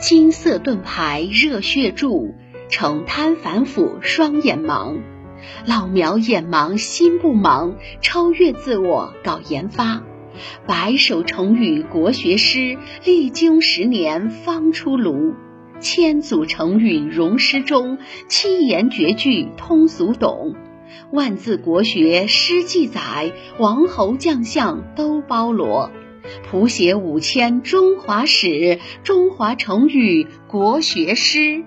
金色盾牌热血铸，成贪反腐双眼盲。老苗眼盲心不盲，超越自我搞研发。白首成语国学诗，历经十年方出炉。千组成语融诗中，七言绝句通俗懂。万字国学诗记载，王侯将相都包罗。谱写五千中华史，中华成语国学诗。